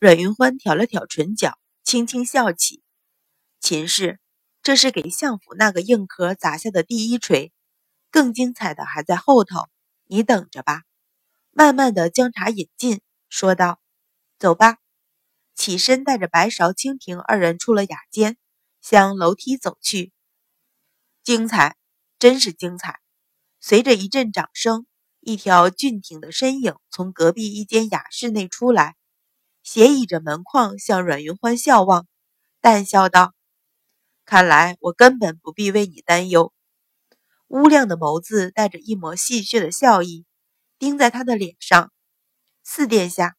阮云欢挑了挑唇角，轻轻笑起。秦氏，这是给相府那个硬壳砸下的第一锤，更精彩的还在后头，你等着吧。慢慢的将茶饮尽，说道：“走吧。”起身带着白芍、清平二人出了雅间，向楼梯走去。精彩，真是精彩！随着一阵掌声，一条俊挺的身影从隔壁一间雅室内出来。斜倚着门框向阮云欢笑望，淡笑道：“看来我根本不必为你担忧。”乌亮的眸子带着一抹戏谑的笑意，盯在他的脸上。四殿下，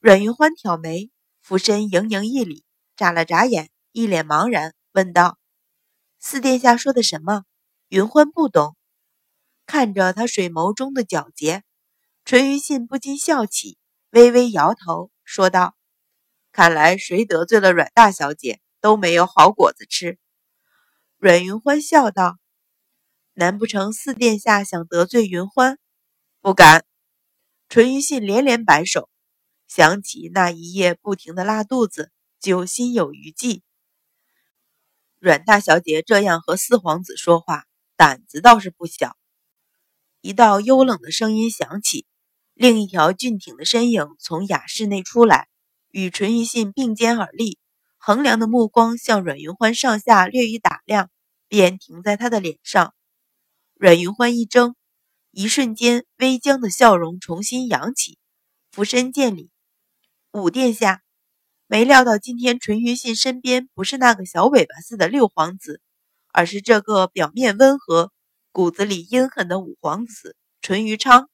阮云欢挑眉，俯身盈盈一礼，眨了眨眼，一脸茫然，问道：“四殿下说的什么？”云欢不懂，看着他水眸中的皎洁，淳于信不禁笑起，微微摇头。说道：“看来谁得罪了阮大小姐都没有好果子吃。”阮云欢笑道：“难不成四殿下想得罪云欢？不敢。”淳于信连连摆手，想起那一夜不停的拉肚子，就心有余悸。阮大小姐这样和四皇子说话，胆子倒是不小。一道幽冷的声音响起。另一条俊挺的身影从雅室内出来，与淳于信并肩而立，衡量的目光向阮云欢上下略一打量，便停在他的脸上。阮云欢一怔，一瞬间微僵的笑容重新扬起，俯身见礼：“五殿下，没料到今天淳于信身边不是那个小尾巴似的六皇子，而是这个表面温和、骨子里阴狠的五皇子淳于昌。”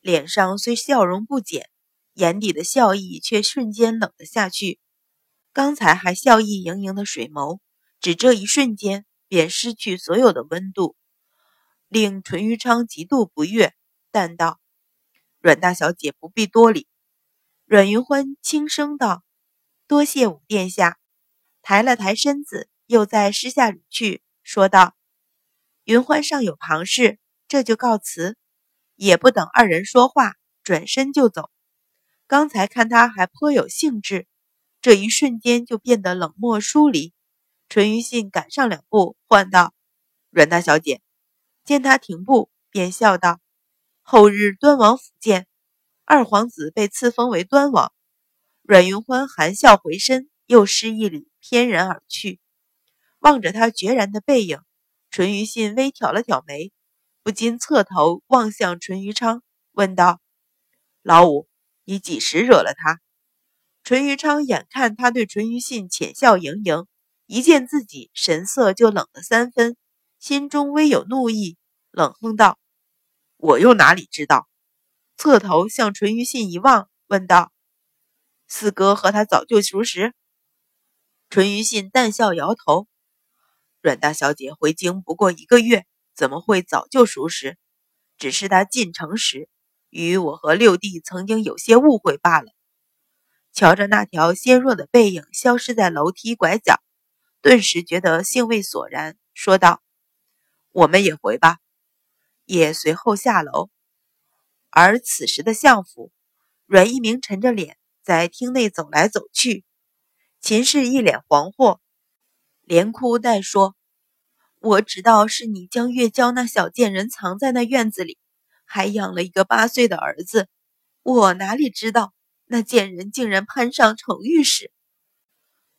脸上虽笑容不减，眼底的笑意却瞬间冷了下去。刚才还笑意盈盈的水眸，只这一瞬间便失去所有的温度，令淳于昌极度不悦，淡道：“阮大小姐不必多礼。”阮云欢轻声道：“多谢五殿下。”抬了抬身子，又在施下礼去，说道：“云欢尚有旁事，这就告辞。”也不等二人说话，转身就走。刚才看他还颇有兴致，这一瞬间就变得冷漠疏离。淳于信赶上两步，唤道：“阮大小姐。”见他停步，便笑道：“后日端王府见。”二皇子被赐封为端王。阮云欢含笑回身，又施一礼，翩然而去。望着他决然的背影，淳于信微挑了挑眉。不禁侧头望向淳于昌，问道：“老五，你几时惹了他？”淳于昌眼看他对淳于信浅笑盈盈，一见自己神色就冷了三分，心中微有怒意，冷哼道：“我又哪里知道？”侧头向淳于信一望，问道：“四哥和他早就熟识？”淳于信淡笑摇头：“阮大小姐回京不过一个月。”怎么会早就熟识？只是他进城时与我和六弟曾经有些误会罢了。瞧着那条纤弱的背影消失在楼梯拐角，顿时觉得兴味索然，说道：“我们也回吧。”也随后下楼。而此时的相府，阮一鸣沉着脸在厅内走来走去，秦氏一脸惶惑，连哭带说。我知道是你将月娇那小贱人藏在那院子里，还养了一个八岁的儿子。我哪里知道那贱人竟然攀上程御史？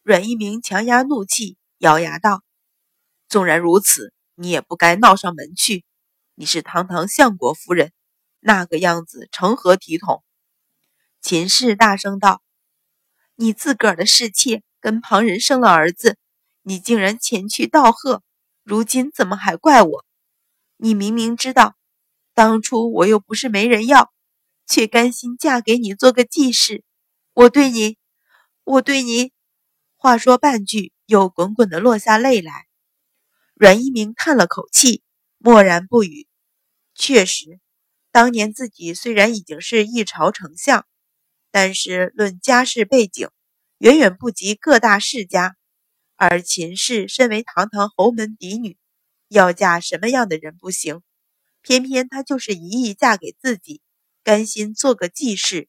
阮一鸣强压怒气，咬牙道：“纵然如此，你也不该闹上门去。你是堂堂相国夫人，那个样子成何体统？”秦氏大声道：“你自个儿的侍妾跟旁人生了儿子，你竟然前去道贺！”如今怎么还怪我？你明明知道，当初我又不是没人要，却甘心嫁给你做个继室。我对你，我对你……话说半句，又滚滚的落下泪来。阮一鸣叹了口气，默然不语。确实，当年自己虽然已经是一朝丞相，但是论家世背景，远远不及各大世家。而秦氏身为堂堂侯门嫡女，要嫁什么样的人不行？偏偏她就是一意嫁给自己，甘心做个继室。